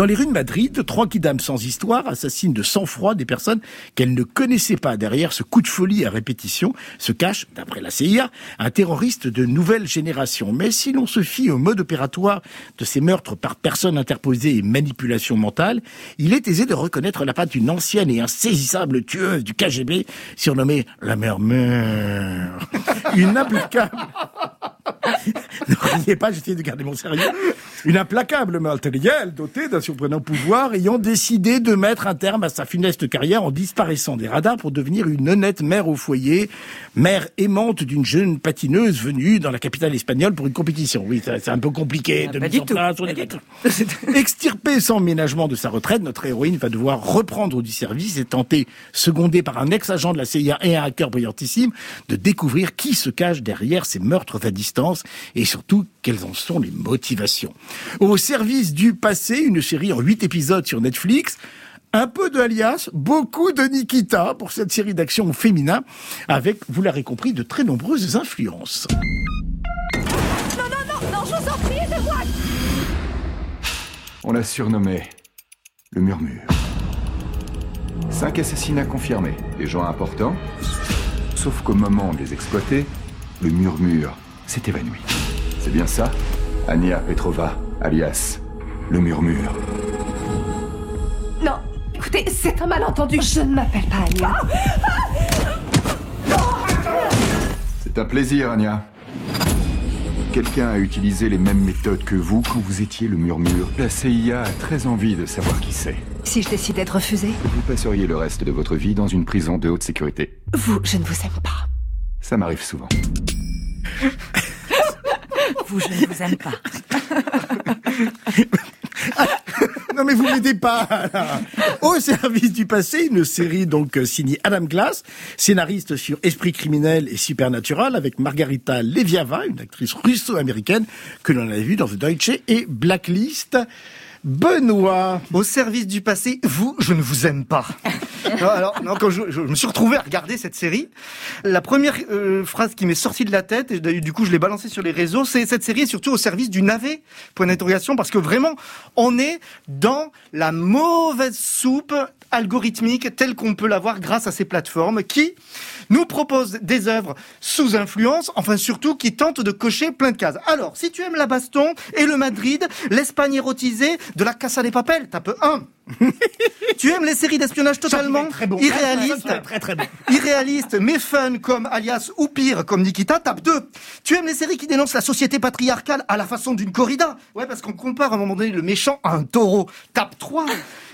Dans les rues de Madrid, trois kidams sans histoire assassinent de sang-froid des personnes qu'elles ne connaissaient pas. Derrière ce coup de folie à répétition se cache, d'après la CIA, un terroriste de nouvelle génération. Mais si l'on se fie au mode opératoire de ces meurtres par personne interposée et manipulation mentale, il est aisé de reconnaître la patte d'une ancienne et insaisissable tueuse du KGB surnommée la murmure. Une implacable ne riez pas, de garder mon sérieux. Une implacable matérielle dotée d'un surprenant pouvoir ayant décidé de mettre un terme à sa funeste carrière en disparaissant des radars pour devenir une honnête mère au foyer, mère aimante d'une jeune patineuse venue dans la capitale espagnole pour une compétition. Oui, c'est un peu compliqué Ah, de mise en place. Extirpée sans ménagement de sa retraite, notre héroïne va devoir reprendre du service et tenter, secondée par un ex-agent de la CIA et un hacker brillantissime, de découvrir qui se cache derrière ces meurtres à distance et surtout quelles en sont les motivations. Au service du passé, une série en huit épisodes sur Netflix. Un peu de Alias, beaucoup de Nikita pour cette série d'action féminin, avec, vous l'aurez compris, de très nombreuses influences. Non, non, non, non, je vous en prie, aidez-moi On l'a surnommé le murmure. Cinq assassinats confirmés, des gens importants. Sauf qu'au moment de les exploiter, le murmure s'est évanoui. C'est bien ça? Ania Petrova, alias le murmure. Non, écoutez, c'est un malentendu. Je ne m'appelle pas Alia. C'est un plaisir, Ania. Quelqu'un a utilisé les mêmes méthodes que vous quand vous étiez le murmure. La CIA a très envie de savoir qui c'est. Si je décidais de refuser, Vous passeriez le reste de votre vie dans une prison de haute sécurité. vous, je ne vous aime pas. Ça m'arrive souvent. Vous, je ne vous aime pas. Non mais vous m'aidez pas. là. Au service du passé, une série donc euh, signée Adam Glass, scénariste sur Esprit criminel et Supernatural avec Margarita Leviava, une actrice russo-américaine que l'on a vue dans The Deutsche et Blacklist. Benoît. Au service du passé, vous, je ne vous aime pas. Non, alors, non, quand je, me suis retrouvé à regarder cette série, la première euh, phrase qui m'est sortie de la tête, et du coup je l'ai balancée sur les réseaux, c'est cette série est surtout au service du navet, point d'interrogation, parce que vraiment, on est dans la mauvaise soupe algorithmique telle qu'on peut l'avoir grâce à ces plateformes qui nous proposent des œuvres sous influence, enfin surtout qui tentent de cocher plein de cases. Alors, si tu aimes la baston et le Madrid, l'Espagne érotisée de la Casa des Papel, tape 1. tu aimes les séries d'espionnage totalement très bon. irréalistes, très très bon. irréalistes mais fun comme Alias ou pire comme Nikita, tape 2. Tu aimes les séries qui dénoncent la société patriarcale à la façon d'une corrida Ouais, parce qu'on compare à un moment donné le méchant à un taureau, tape 3.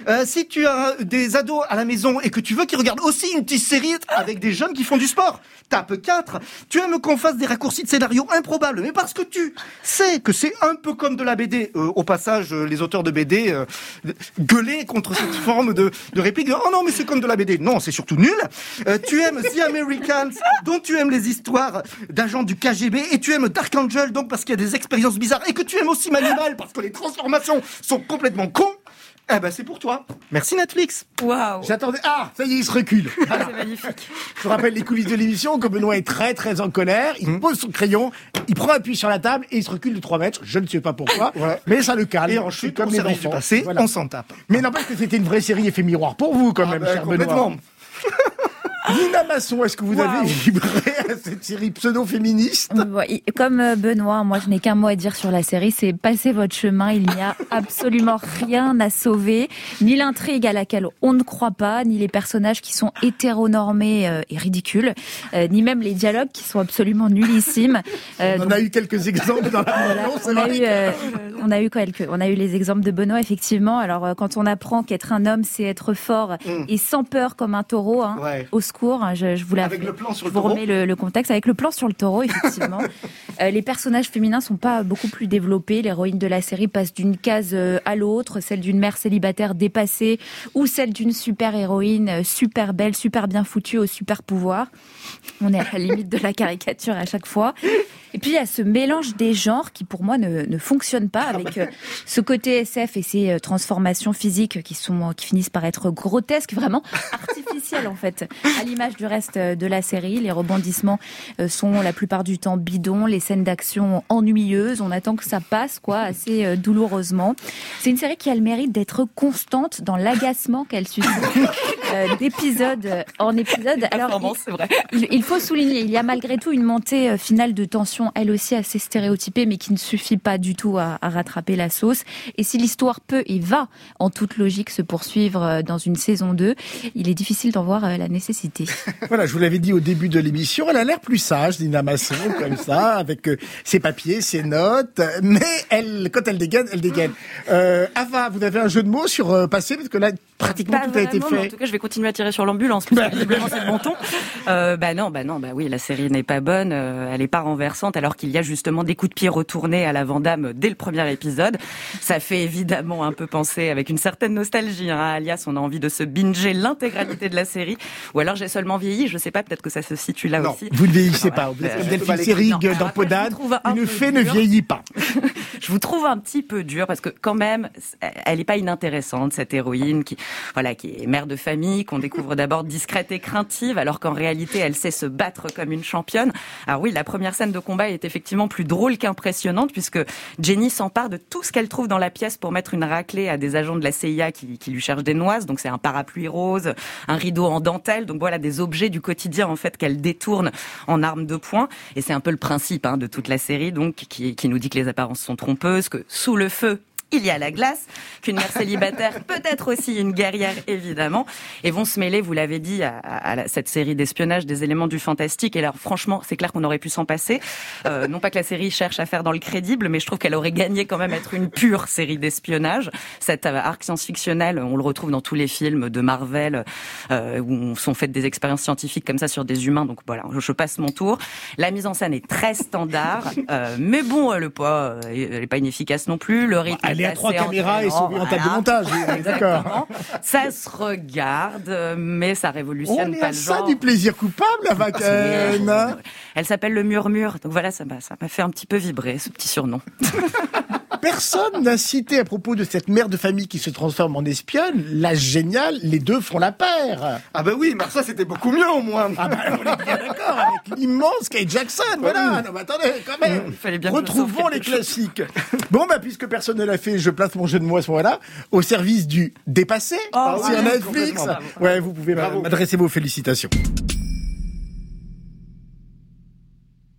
Euh, si tu as des ados à la maison et que tu veux qu'ils regardent aussi une petite série avec des jeunes qui font du sport, tape 4. Tu aimes qu'on fasse des raccourcis de scénario improbables, mais parce que tu sais que c'est un peu comme de la BD. Euh, au passage, euh, les auteurs de BD euh, gueulaient contre cette forme de, de réplique. Oh non, mais c'est comme de la BD. Non, c'est surtout nul. Euh, tu aimes The Americans, dont tu aimes les histoires d'agents du KGB, et tu aimes Dark Angel, donc parce qu'il y a des expériences bizarres, et que tu aimes aussi Manimal, parce que les transformations sont complètement cons. Eh ben, c'est pour toi. Merci Netflix. Waouh J'attendais. Ah, ça y est, il se recule. Voilà. C'est magnifique. Je vous rappelle les coulisses de l'émission, que Benoît est très très en colère, il pose son crayon, il prend appui sur la table et il se recule de 3 mètres. Je ne sais pas pourquoi, Ouais. mais ça le calme. Et en chute, comme les enfants. passé, Voilà. on s'en tape. Mais n'empêche que c'était une vraie série effet miroir pour vous quand même, Ah, bah, cher complètement. Benoît. Nina Masson, est-ce que vous avez vibré à cette série pseudo-féministe? Comme euh, Benoît, moi je n'ai qu'un mot à dire sur la série, c'est passez votre chemin, il n'y a absolument rien à sauver, ni l'intrigue à laquelle on ne croit pas, ni les personnages qui sont hétéronormés euh, et ridicules, euh, ni même les dialogues qui sont absolument nullissimes. Euh, On en a eu quelques exemples dans la voilà, bande-annonce, on a eu, euh, on a eu quelques, on a eu les exemples de Benoît effectivement. Alors quand on apprend qu'être un homme c'est être fort Mm. et sans peur comme un taureau, hein, Ouais. au hein, je, je vous Avec l'avoue. le plan sur Je le vous taureau. remets le, le contexte avec le plan sur le taureau, effectivement. Euh, les personnages féminins sont pas beaucoup plus développés. L'héroïne de la série passe d'une case euh, à l'autre, celle d'une mère célibataire dépassée ou celle d'une super héroïne euh, super belle, super bien foutue au super pouvoir. On est à la limite de la caricature à chaque fois. Et puis il y a ce mélange des genres qui pour moi ne, ne fonctionne pas avec euh, ce côté SF et ces transformations physiques qui sont qui finissent par être grotesques, vraiment artificielles en fait, à l'image du reste euh, de la série, les rebondissements euh, sont la plupart du temps bidons, les scènes d'action ennuyeuses. On attend que ça passe, quoi, assez euh, douloureusement. C'est une série qui a le mérite d'être constante dans l'agacement qu'elle suscite euh, d'épisode en épisode. Alors, vrai. il, faut souligner, il y a malgré tout une montée finale de tension, elle aussi assez stéréotypée, mais qui ne suffit pas du tout à, à rattraper la sauce. Et si l'histoire peut et va, en toute logique, se poursuivre dans une saison 2, il est difficile d'en voir la nécessité. Voilà, je vous l'avais dit au début de l'émission, elle a l'air plus sage, Nina Masson, comme ça, avec euh, ses papiers, ses notes, mais elle, quand elle dégaine, elle dégaine. Euh, Ava, vous avez un jeu de mots sur euh, passé, parce que là, pratiquement Pas tout a été mais En fait. tout cas, je vais continuer à tirer sur l'ambulance. Que visiblement, c'est le bon ton. Euh, bah non, bah non, bah oui, la série n'est pas bonne. euh, elle est pas renversante, alors qu'il y a justement des coups de pied retournés à la Vandame dès le premier épisode. Ça fait évidemment un peu penser, avec une certaine nostalgie, hein, Alias, on a envie de se binger l'intégralité de la série. Ou alors j'ai seulement vieilli, je sais pas, peut-être que ça se situe là Non, aussi. vous ne vieillissez pas. Vous êtes comme Delphine Seyrig dans un Une fée ne vieillit pas. je vous trouve un petit peu dur parce que quand même, elle n'est pas inintéressante cette héroïne qui, voilà, qui est mère de famille, qu'on découvre d'abord discrète et craintive, alors qu'en réalité, elle sait se battre comme une championne. Alors oui, la première scène de combat est effectivement plus drôle qu'impressionnante puisque Jenny s'empare de tout ce qu'elle trouve dans la pièce pour mettre une raclée à des agents de la CIA qui, qui lui cherchent des noises. Donc c'est un parapluie rose, un rideau en dentelle. Donc voilà des objets du quotidien en fait qu'elle détourne en arme de poing. Et c'est un peu le principe hein, de toute la série, donc qui, qui nous dit que les apparences sont trompeuses, que sous le feu il y a la glace, qu'une mère célibataire peut être aussi une guerrière, évidemment, et vont se mêler, vous l'avez dit, à, à- à la- cette série d'espionnage des éléments du fantastique. Et alors, franchement, c'est clair qu'on aurait pu s'en passer. Euh, non pas que la série cherche à faire dans le crédible, mais je trouve qu'elle aurait gagné quand même à être une pure série d'espionnage. Cet euh, arc science-fictionnel, on le retrouve dans tous les films de Marvel, euh, où on sont faites des expériences scientifiques comme ça sur des humains. Donc voilà, je, je passe mon tour. La mise en scène est très standard, euh, mais bon, euh, le poids, euh, elle est pas inefficace non plus. Le rythme Elle est à trois caméras et en table de voilà. montage. est D'accord. Ça se regarde, euh, mais ça révolutionne On est pas à le ça genre. du plaisir coupable, Ava Ken, hein Elle s'appelle le murmure. Donc voilà, ça m'a ça m'a fait un petit peu vibrer ce petit surnom. Personne n'a cité à propos de cette mère de famille qui se transforme en espionne. La géniale, les deux font la paire. Ah bah oui, mais ça c'était beaucoup mieux au moins. Ah bah, on est bien d'accord avec l'immense Kate Jackson. Voilà. Non, mais attendez, quand même. Il fallait bien Retrouvons les classiques. Bon, bah, puisque personne ne l'a fait, je place mon jeu de mots à ce moment-là au service du dépassé Oh, sur Netflix. Ouais, vous pouvez m'adresser vos félicitations.